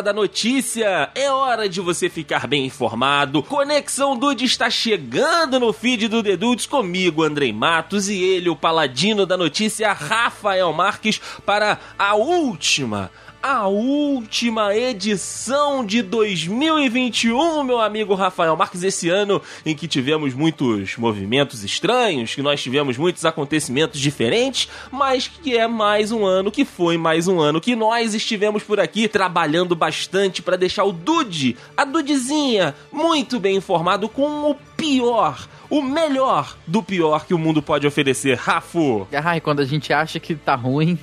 hora da notícia, é hora de você ficar bem informado. Conexão Dude está chegando no feed do The Dudes comigo, Andrei Matos, e ele, o paladino da notícia, Rafael Marques, para a última a última edição de 2021, meu amigo Rafael Marques, esse ano em que tivemos muitos movimentos estranhos, que nós tivemos muitos acontecimentos diferentes, mas que é mais um ano, que foi mais um ano que nós estivemos por aqui trabalhando bastante para deixar o Dude, a Dudezinha, muito bem informado com o pior o melhor do pior que o mundo pode oferecer, Rafo. Ai, quando a gente acha que tá ruim,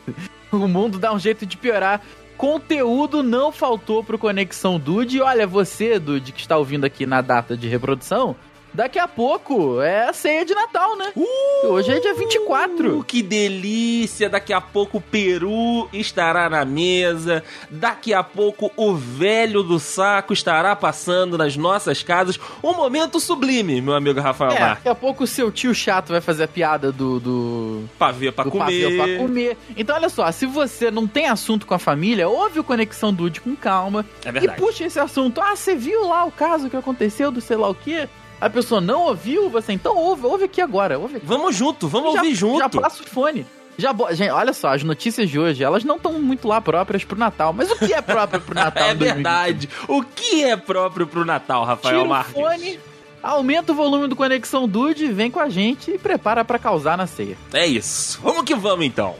o mundo dá um jeito de piorar. Conteúdo não faltou pro Conexão Dude. E olha, você, Dude, que está ouvindo aqui na data de reprodução, Daqui a pouco é a ceia de Natal, né? Uh, Hoje é dia 24. Que delícia! Daqui a pouco o Peru estará na mesa. Daqui a pouco o velho do saco estará passando nas nossas casas. Um momento sublime, meu amigo Rafael é, Daqui a pouco o seu tio chato vai fazer a piada do. do pavê pra do comer. Pavê pra comer. Então, olha só, se você não tem assunto com a família, ouve o Conexão Dude com calma. É verdade. E puxa esse assunto. Ah, você viu lá o caso que aconteceu do sei lá o quê? A pessoa não ouviu, você então ouve, ouve aqui agora. Ouve aqui. Vamos junto, vamos já, ouvir junto. Já passa o fone. Já, gente, olha só, as notícias de hoje, elas não estão muito lá próprias pro Natal. Mas o que é próprio pro Natal? é verdade. O que é próprio pro Natal, Rafael Tira Marques? O fone, aumenta o volume do Conexão Dude, vem com a gente e prepara para causar na ceia. É isso. Vamos que vamos então.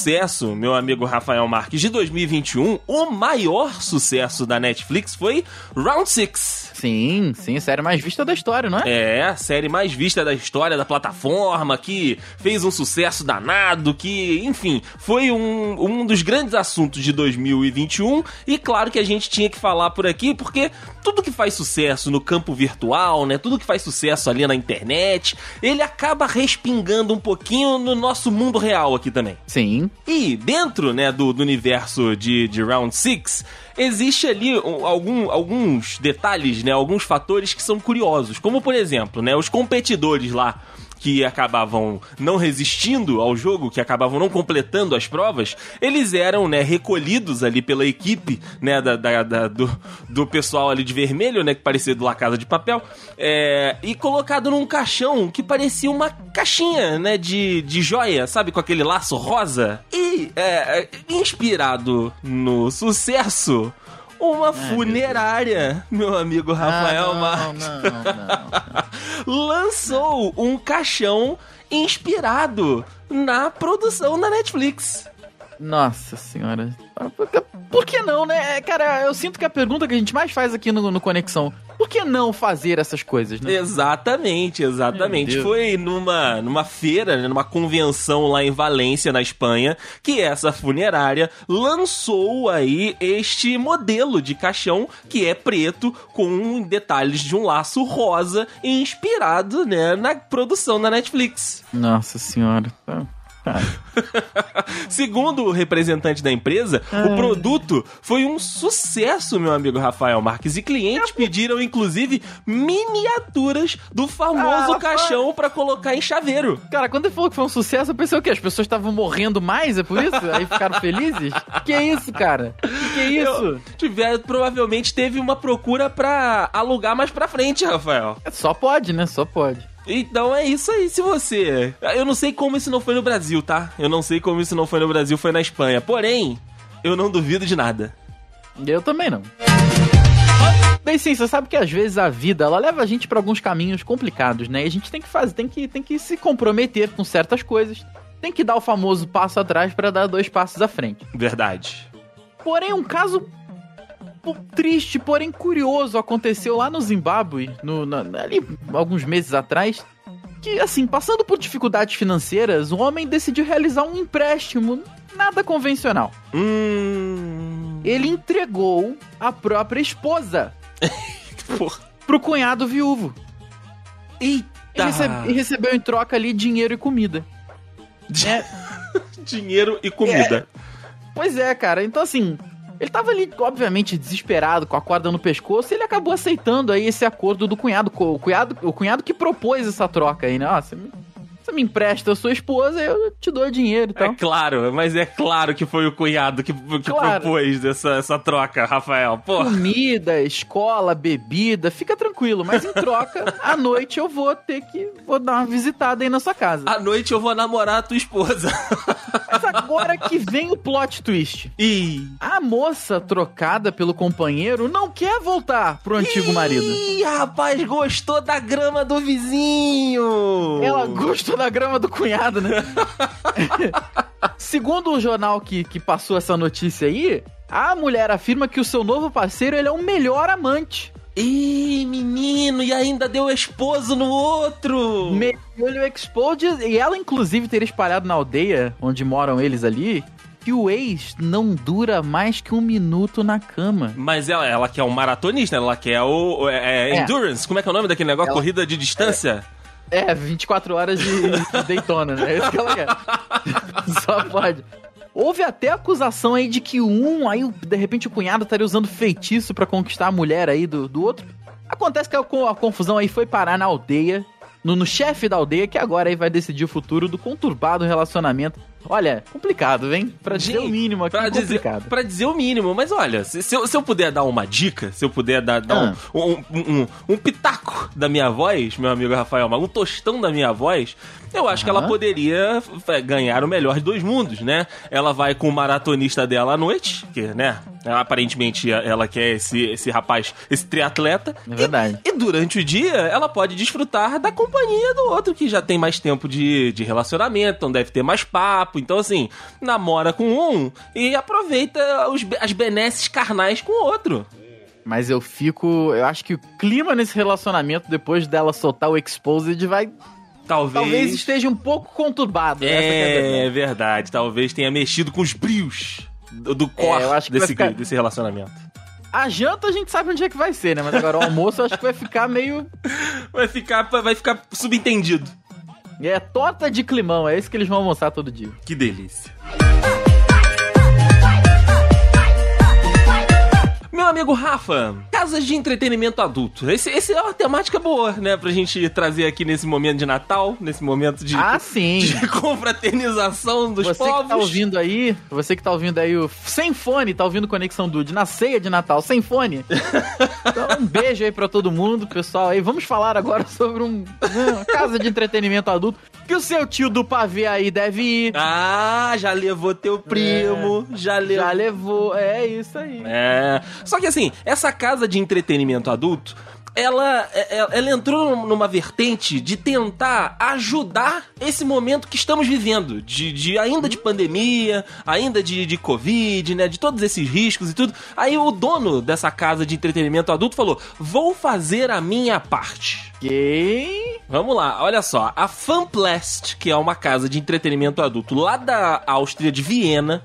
Sucesso, meu amigo Rafael Marques, de 2021, o maior sucesso da Netflix foi Round 6. Sim, sim, série mais vista da história, não é? É, a série mais vista da história da plataforma, que fez um sucesso danado, que, enfim, foi um, um dos grandes assuntos de 2021. E claro que a gente tinha que falar por aqui, porque tudo que faz sucesso no campo virtual, né? Tudo que faz sucesso ali na internet, ele acaba respingando um pouquinho no nosso mundo real aqui também. Sim. E dentro, né, do, do universo de, de Round 6, existe ali algum, alguns detalhes, né, alguns fatores que são curiosos, como por exemplo, né, os competidores lá que acabavam não resistindo ao jogo, que acabavam não completando as provas, eles eram, né, recolhidos ali pela equipe, né, da, da, da do, do pessoal ali de vermelho, né, que parecia do La Casa de Papel, é, e colocado num caixão que parecia uma caixinha, né, de, de joia, sabe, com aquele laço rosa. E, é, inspirado no sucesso uma Ai, funerária, meu, meu, amigo Rafael ah, não, Marques. Não, não, lançou um caixão inspirado na produção da Netflix. Nossa senhora. Por que não, né? Cara, eu sinto que a pergunta que a gente mais faz aqui no, no Conexão por que não fazer essas coisas, né? Exatamente, exatamente. Foi numa, numa feira, né, numa convenção lá em Valência, na Espanha, que essa funerária lançou aí este modelo de caixão que é preto com detalhes de um laço rosa inspirado, né, na produção da Netflix. Nossa senhora. Tá. Segundo o representante da empresa, o produto foi um sucesso, meu amigo Rafael Marques. E clientes pediram, inclusive, miniaturas do famoso ah, caixão para colocar em chaveiro. Cara, quando ele falou que foi um sucesso, eu pensei o quê? As pessoas estavam morrendo mais, é por isso? Aí ficaram felizes? Que é isso, cara? Que é isso? Eu, tiver, provavelmente teve uma procura para alugar mais pra frente, Rafael. Só pode, né? Só pode. Então é isso aí, se você. Eu não sei como isso não foi no Brasil, tá? Eu não sei como isso não foi no Brasil, foi na Espanha. Porém, eu não duvido de nada. Eu também não. Bem, sim, você sabe que às vezes a vida ela leva a gente para alguns caminhos complicados, né? E a gente tem que fazer, tem que, tem que se comprometer com certas coisas. Tem que dar o famoso passo atrás para dar dois passos à frente. Verdade. Porém, um caso triste, porém curioso, aconteceu lá no Zimbábue, no, na, ali alguns meses atrás. Que, assim, passando por dificuldades financeiras, o homem decidiu realizar um empréstimo nada convencional. Hum... Ele entregou a própria esposa pro cunhado viúvo. Eita! E, recebe, e recebeu em troca ali dinheiro e comida. É, Dinheiro e comida. É. Pois é, cara. Então, assim, ele tava ali, obviamente, desesperado, com a corda no pescoço, e ele acabou aceitando aí esse acordo do cunhado. O cunhado, o cunhado que propôs essa troca aí, né? Ó, você me, você me empresta a sua esposa, eu te dou dinheiro e tal. É claro, mas é claro que foi o cunhado que, que Claro. propôs essa, essa troca, Rafael. Pô, Comida, escola, bebida, fica tranquilo. Mas em troca, à noite eu vou ter que. Vou dar uma visitada aí na sua casa. à noite eu vou namorar a tua esposa. Agora que vem o plot twist. Ih. A moça trocada pelo companheiro não quer voltar pro antigo marido. Ih, rapaz, gostou da grama do vizinho. Ela gostou da grama do cunhado, né? Segundo o jornal que, que passou essa notícia aí, a mulher afirma que o seu novo parceiro ele é o melhor amante. Ih, menino, e ainda deu esposo no outro. Mergulho Explode. E ela, inclusive, teria espalhado na aldeia onde moram eles ali que o ex não dura mais que um minuto na cama. Mas ela, ela quer um maratonista, ela quer o é, é, É. endurance. Como é que é o nome daquele negócio? Ela- Corrida de distância? É, 24 horas de, de Daytona, né? É isso que ela quer. Só pode. Houve até acusação aí de que um, aí de repente o cunhado estaria usando feitiço pra conquistar a mulher aí do, do outro. Acontece que a, a confusão aí foi parar na aldeia, no, no chefe da aldeia, que agora aí vai decidir o futuro do conturbado relacionamento. Olha, complicado, vem? Pra dizer Gente, o mínimo aqui, Pra dizer, complicado. pra dizer o mínimo, mas olha, se, se eu, se eu puder dar uma dica, se eu puder dar, dar Ah. um, um, um- um pitaco da minha voz, meu amigo Rafael, Mago, um tostão da minha voz, eu acho que ela poderia f- ganhar o melhor de dois mundos, né? Ela vai com o maratonista dela à noite, que, né? Aparentemente ela quer esse, esse rapaz, esse triatleta. É verdade. E, e durante o dia ela pode desfrutar da companhia do outro que já tem mais tempo de, de relacionamento, então deve ter mais papo. Então, assim, namora com um e aproveita os, as benesses carnais com o outro. Mas eu fico. Eu acho que o clima nesse relacionamento, depois dela soltar o Exposed, vai. Talvez. Talvez esteja um pouco conturbado. que é. É verdade, talvez tenha mexido com os brios do, do core É, desse, ficar- desse relacionamento. A janta a gente sabe onde é que vai ser, né? Mas agora o almoço eu acho que vai ficar meio. Vai ficar, vai ficar subentendido. É torta de climão, é isso que eles vão almoçar todo dia. Que delícia. Meu amigo Rafa, casas de entretenimento adulto. Esse, esse é uma temática boa, né? Pra gente trazer aqui nesse momento de Natal, nesse momento de, Ah, sim! de confraternização dos Você povos. que tá ouvindo aí, você que tá ouvindo aí o sem fone, tá ouvindo Conexão Dude na ceia de Natal, sem fone. Então, um beijo aí pra todo mundo, pessoal aí. Vamos falar agora sobre um, uma casa de entretenimento adulto que o seu tio do pavê aí deve ir. Ah, já levou teu primo, já levou. Já levou, é isso aí. É. Só que assim, essa casa de entretenimento adulto, ela, é- ela entrou numa vertente de tentar ajudar esse momento que estamos vivendo, de, de ainda de pandemia, ainda de, de Covid, né? De todos esses riscos e tudo. Aí o dono dessa casa de entretenimento adulto falou: vou fazer a minha parte. Ok. Vamos lá, olha só. A Fanplast, que é uma casa de entretenimento adulto lá da Áustria, de Viena,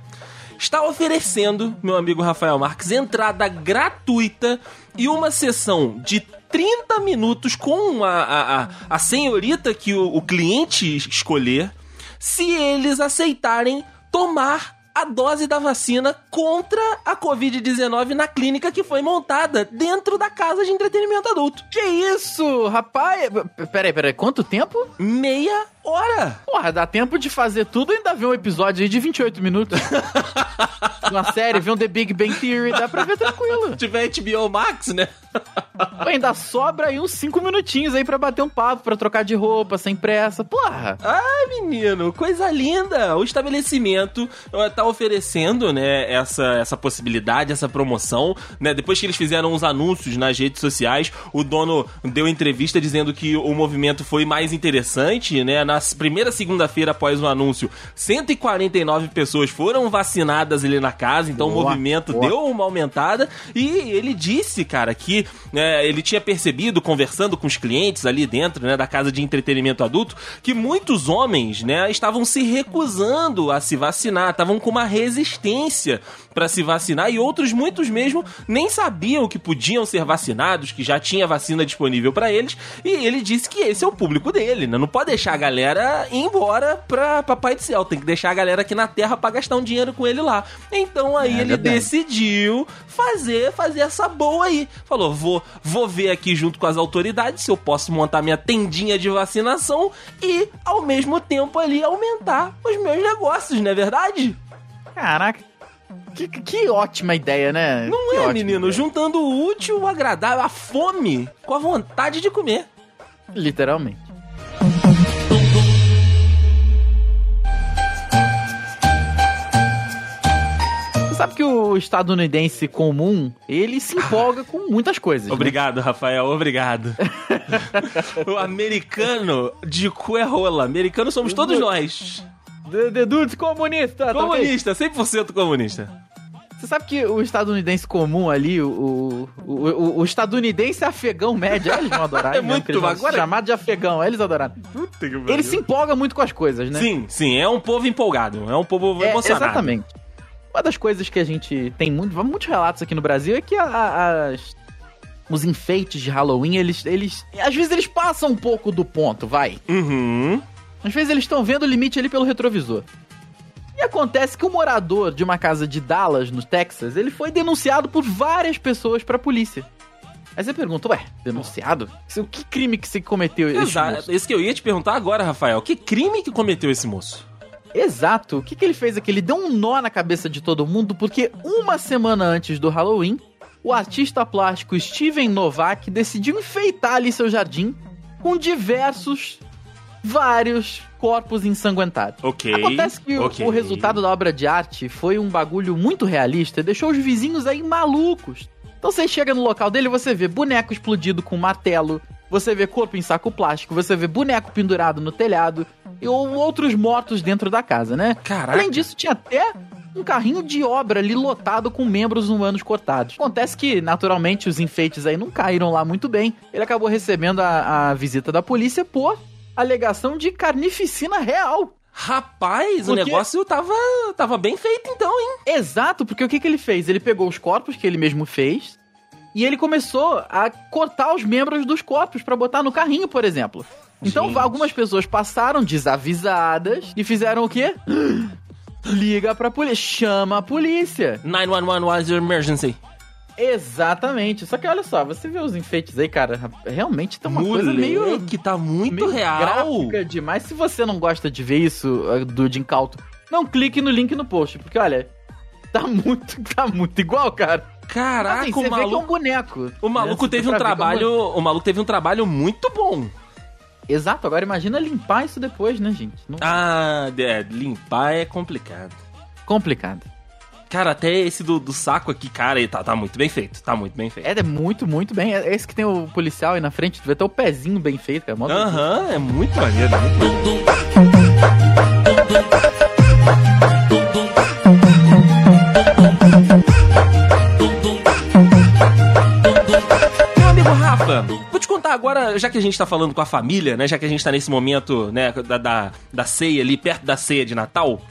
está oferecendo, meu amigo Rafael Marques, entrada gratuita e uma sessão de 30 minutos com a, a, a, a senhorita que o, o cliente escolher, se eles aceitarem tomar a dose da vacina contra a Covid-19 na clínica que foi montada dentro da casa de entretenimento adulto. Que isso, rapaz? Peraí, peraí, quanto tempo? Meia hora. Porra, dá tempo de fazer tudo e ainda ver um episódio aí de 28 minutos. Uma série, ver um The Big Bang Theory, dá pra ver tranquilo. Se tiver HBO Max, né? Pô, ainda sobra aí uns 5 minutinhos aí pra bater um papo, pra trocar de roupa, sem pressa. Porra! Ai, menino, coisa linda! O estabelecimento tá oferecendo, né, essa, essa possibilidade, essa promoção, né? Depois que eles fizeram uns anúncios nas redes sociais, o dono deu entrevista dizendo que o movimento foi mais interessante, né? Na primeira segunda-feira após o anúncio, 149 pessoas foram vacinadas ali na casa, então o Boa, movimento boa. deu uma aumentada e ele disse, cara, que né? Ele tinha percebido, conversando com os clientes ali dentro, né, da casa de entretenimento adulto, que muitos homens, né, estavam se recusando a se vacinar, estavam com uma resistência para se vacinar e outros, muitos mesmo, nem sabiam que podiam ser vacinados, que já tinha vacina disponível para eles. E ele disse que esse é o público dele, né? Não pode deixar a galera ir embora pra Papai do Céu, tem que deixar a galera aqui na Terra para gastar um dinheiro com ele lá. Então aí É ele verdade. decidiu fazer, fazer essa boa aí. Falou, vou, vou ver aqui junto com as autoridades se eu posso montar minha tendinha de vacinação e, ao mesmo tempo ali, aumentar os meus negócios, não é verdade? Caraca, que, que ótima ideia, né? Não Que é, menino? ideia. Juntando o útil, o agradável, a fome com a vontade de comer. Literalmente. Você sabe que o estadunidense comum, ele se empolga com muitas coisas. né? Obrigado, Rafael, obrigado. o americano de cu é rola. Americano somos todos nós. The, the dudes comunista, tá? Comunista, 100% comunista. Você sabe que o estadunidense comum ali, o, o, o, o estadunidense afegão médio, eles vão adorar. É muito agora- Chamado de afegão, eles adoraram. Puta que Ele se empolga muito com as coisas, né? Sim, sim, é um povo empolgado, é um povo É, emocionado. exatamente. Uma das coisas que a gente tem muito, muitos relatos aqui no Brasil é que a- a- as, os enfeites de Halloween, eles, eles. Às vezes eles passam um pouco do ponto, vai. Uhum. Às vezes eles estão vendo o limite ali pelo retrovisor. E acontece que um morador de uma casa de Dallas, no Texas, ele foi denunciado por várias pessoas pra polícia. Aí você pergunta, ué, denunciado? O que crime que você cometeu esse Exato. moço? Esse que eu ia te perguntar agora, Rafael. Que crime que cometeu esse moço? Exato. O que, que ele fez aqui? Ele deu um nó na cabeça de todo mundo, porque uma semana antes do Halloween, o artista plástico Steven Novak decidiu enfeitar ali seu jardim com diversos, vários corpos ensanguentados. Ok. Acontece que o- ok. o resultado da obra de arte foi um bagulho muito realista e deixou os vizinhos aí malucos. Então você chega no local dele e você vê boneco explodido com martelo, você vê corpo em saco plástico, você vê boneco pendurado no telhado e ou outros mortos dentro da casa, né? Caraca. Além disso, tinha até um carrinho de obra ali lotado com membros humanos cortados. Acontece que, naturalmente, os enfeites aí não caíram lá muito bem. Ele acabou recebendo a, a visita da polícia por alegação de carnificina real. Rapaz, o Porque- negócio tava, tava bem feito então, hein? Exato, porque o que, que ele fez? Ele pegou os corpos que ele mesmo fez e ele começou a cortar os membros dos corpos pra botar no carrinho, por exemplo. Então Gente. algumas pessoas passaram desavisadas e fizeram o quê? Liga pra polícia, chama a polícia. 911 was your emergency. Exatamente. Só que olha só, você vê os enfeites aí, cara, realmente tá uma coisa meio que tá muito meio real. gráfica demais. Se você não gosta de ver isso uh, do de incauto, não clique no link no post, porque olha, tá muito, tá muito igual, cara. Caraca, Assim, o que é um maluco, boneco. o maluco né? Teve um é trabalho, o maluco teve um trabalho muito bom. Exato, agora imagina limpar isso depois, né, gente? Não... Ah, é, limpar é complicado. Complicado. Cara, até esse do, do saco aqui, cara, ele tá, tá muito bem feito. Tá muito bem feito. É, é muito, muito bem. É esse que tem o policial aí na frente, vê até o pezinho bem feito, cara. Aham, é muito maneiro, é muito maneiro. Rafa, vou te contar agora, já que a gente tá falando com a família, né? Já que a gente tá nesse momento, né, da, da, da ceia ali, perto da ceia de Natal,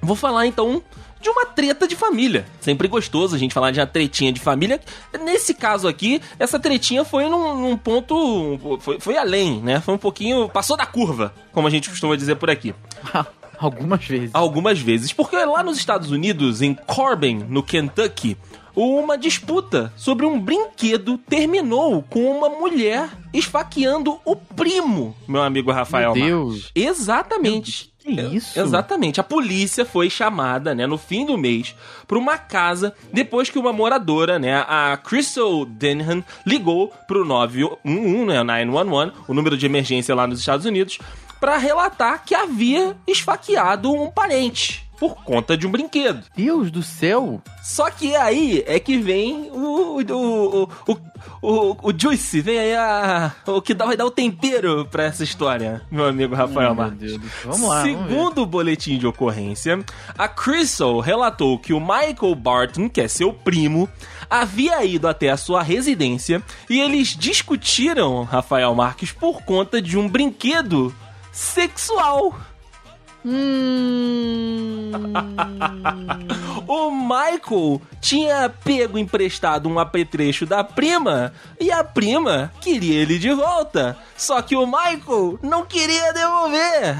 vou falar então de uma treta de família. Sempre gostoso a gente falar de uma tretinha de família. Nesse caso aqui, essa tretinha foi num, num ponto. Foi, foi além, né? Foi um pouquinho. Passou da curva, como a gente costuma dizer por aqui. Algumas vezes. Algumas vezes. Porque lá nos Estados Unidos, em Corbin, no Kentucky, uma disputa sobre um brinquedo terminou com uma mulher esfaqueando o primo, meu amigo Rafael. Meu Marques. Deus. Exatamente. Que isso? Exatamente. A polícia foi chamada, né, no fim do mês, para uma casa depois que uma moradora, né, a Crystal Denham, ligou pro 911, né, 911, o número de emergência lá nos Estados Unidos, para relatar que havia esfaqueado um parente por conta de um brinquedo. Deus do céu. Só que aí é que vem o, o, o, o, o, o Juice, vem aí a, o que dá, vai dar o tempero pra essa história, meu amigo Rafael meu Marques. Deus. Vamos lá. vamos. Segundo o boletim de ocorrência, a Crystal relatou que o Michael Barton, que é seu primo, havia ido até a sua residência e eles discutiram, Rafael Marques, por conta de um brinquedo sexual. Hum... O Michael tinha pego emprestado um apetrecho da prima e a prima queria ele de volta. Só que o Michael não queria devolver.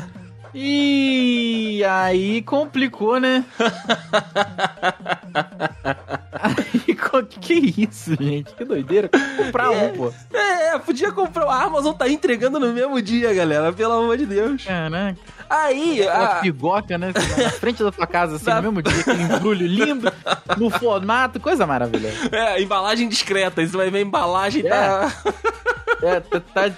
E aí complicou, né? aí, que isso, gente? Que doideira. Comprar um, pô. É, podia comprar. A Amazon tá entregando no mesmo dia, galera. Pelo amor de Deus. Caraca. Aí, Aquela a... pigoca, né? Na frente da tua casa, assim, Na- no mesmo dia, aquele embrulho lindo, no formato, coisa maravilhosa. é, embalagem discreta. Você vai ver a embalagem tá, É, tá, tá-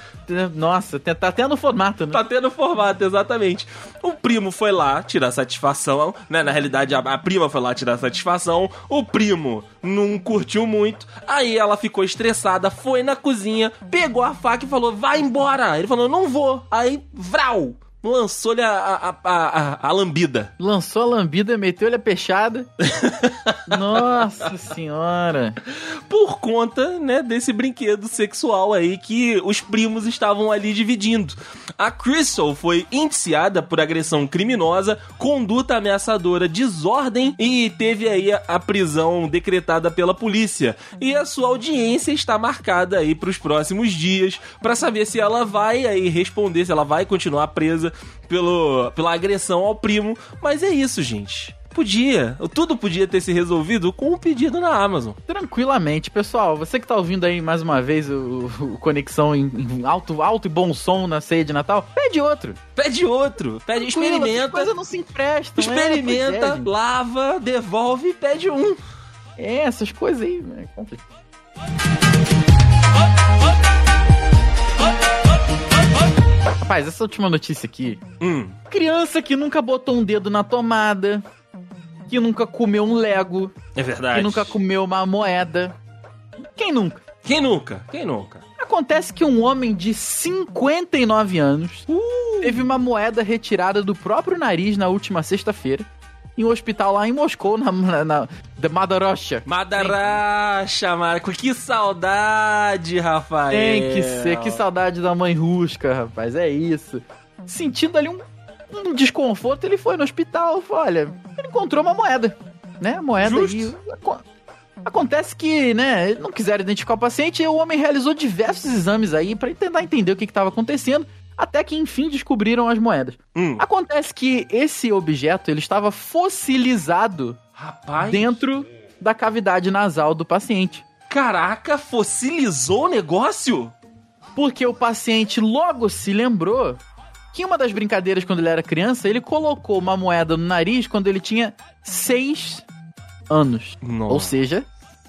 nossa, tá, tá no formato, né? tá tendo formato, exatamente. O primo foi lá tirar satisfação, né? Na realidade, a, a prima foi lá tirar satisfação. O primo não curtiu muito. Aí ela ficou estressada, foi na cozinha, pegou a faca e falou: vai embora. Ele falou: não vou. Aí, vral! Lançou-lhe a, a, a, a, lambida. Lançou a lambida, meteu-lhe a peixada. Nossa senhora. por conta, né, desse brinquedo sexual aí que os primos estavam ali dividindo. A Crystal foi indiciada por agressão criminosa, conduta ameaçadora, desordem e teve aí a, a prisão decretada pela polícia. E a sua audiência está marcada aí para os próximos dias para saber se ela vai aí responder, se ela vai continuar presa pelo, pela agressão ao primo. Mas é isso, gente. Podia, tudo podia ter se resolvido com um pedido na Amazon. Tranquilamente, pessoal. Você que tá ouvindo aí mais uma vez o, o Conexão em, em alto, alto e bom som na ceia de Natal, pede outro. Pede outro, pede, experimenta, coisas não se emprestam. experimenta, É, é, lava, devolve e pede um. É, essas coisas aí. É complicado. Rapaz, essa última notícia aqui. Hum, Criança que nunca botou um dedo na tomada, que nunca comeu um Lego, é verdade. que nunca comeu uma moeda. Quem nunca? Quem nunca? Quem nunca? Acontece que um homem de 59 anos teve uma moeda retirada do próprio nariz na última sexta-feira em um hospital lá em Moscou, na, na, Madarosha. Madaracha, Marco, que saudade, Rafael. Tem que ser, que saudade da mãe rusca, rapaz, é isso. Sentindo ali um, um desconforto, ele foi no hospital, olha, ele encontrou uma moeda, né, moeda Justo. Aco- Acontece que, né, não quiseram identificar o paciente e o homem realizou diversos exames aí pra tentar entender o que estava acontecendo, até que enfim descobriram as moedas. Hum, Acontece que esse objeto, ele estava fossilizado rapaz, dentro da cavidade nasal do paciente. caraca, fossilizou o negócio? Porque o paciente logo se lembrou que uma das brincadeiras quando ele era criança, ele colocou uma moeda no nariz quando ele tinha seis anos. Nossa. Ou seja,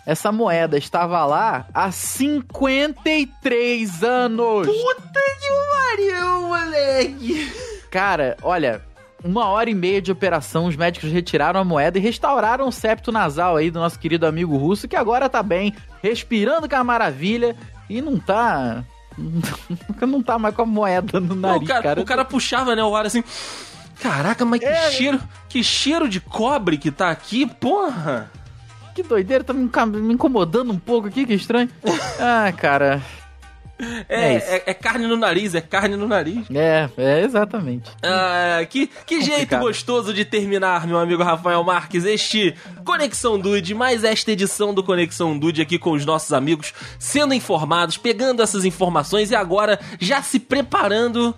essa moeda estava lá há 53 anos. Puta que pariu, moleque. Cara, olha, uma hora e meia de operação, os médicos retiraram a moeda e restauraram o septo nasal aí do nosso querido amigo russo, que agora tá bem, respirando com a maravilha e não tá. Não tá mais com a moeda no Não, nariz, o, cara, cara. o cara puxava, né, o ar assim... Caraca, mas que É. cheiro, que cheiro de cobre que tá aqui, porra. Que doideira, tá me incomodando um pouco aqui, que estranho. Ah, cara. É, É é, é carne no nariz, é carne no nariz. É, é exatamente. Ah, que, que jeito gostoso de terminar, meu amigo Rafael Marques, este Conexão Dude, mais esta edição do Conexão Dude aqui com os nossos amigos, sendo informados, pegando essas informações e agora já se preparando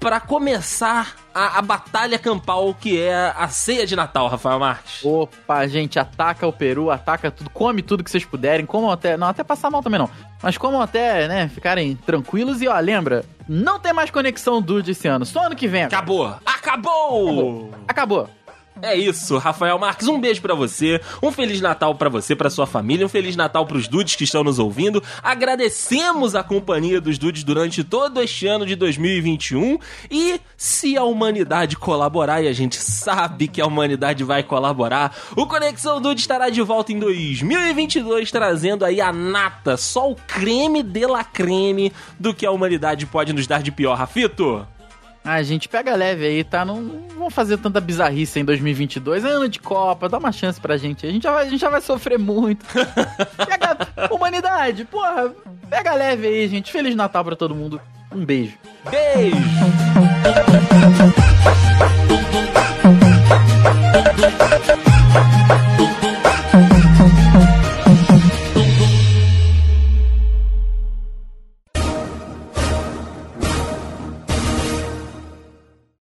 para começar a, a batalha campal que é a ceia de Natal, Rafael Marques. Opa, gente, ataca o peru, ataca tudo, come tudo que vocês puderem, comam até. Não, até passar mal também não. Mas comam até, né, ficarem tranquilos e ó, lembra, não tem mais conexão Dude esse ano, só ano que vem. agora. Acabou! Acabou! Acabou. É isso, Rafael Marques, um beijo para você, um feliz Natal para você, para sua família, um feliz Natal para os dudes que estão nos ouvindo. Agradecemos a companhia dos dudes durante todo este ano de 2021 e se a humanidade colaborar, e a gente sabe que a humanidade vai colaborar, o Conexão Dude estará de volta em 2022 trazendo aí a nata, só o creme de la creme do que a humanidade pode nos dar de pior, Rafito. Ah, gente, pega leve aí, tá? Não, não vamos fazer tanta bizarrice em 2022. É ano de Copa, dá uma chance pra gente. A gente já vai, a gente já vai sofrer muito. pega, humanidade, porra, pega leve aí, gente. Feliz Natal pra todo mundo. Um beijo. Beijo!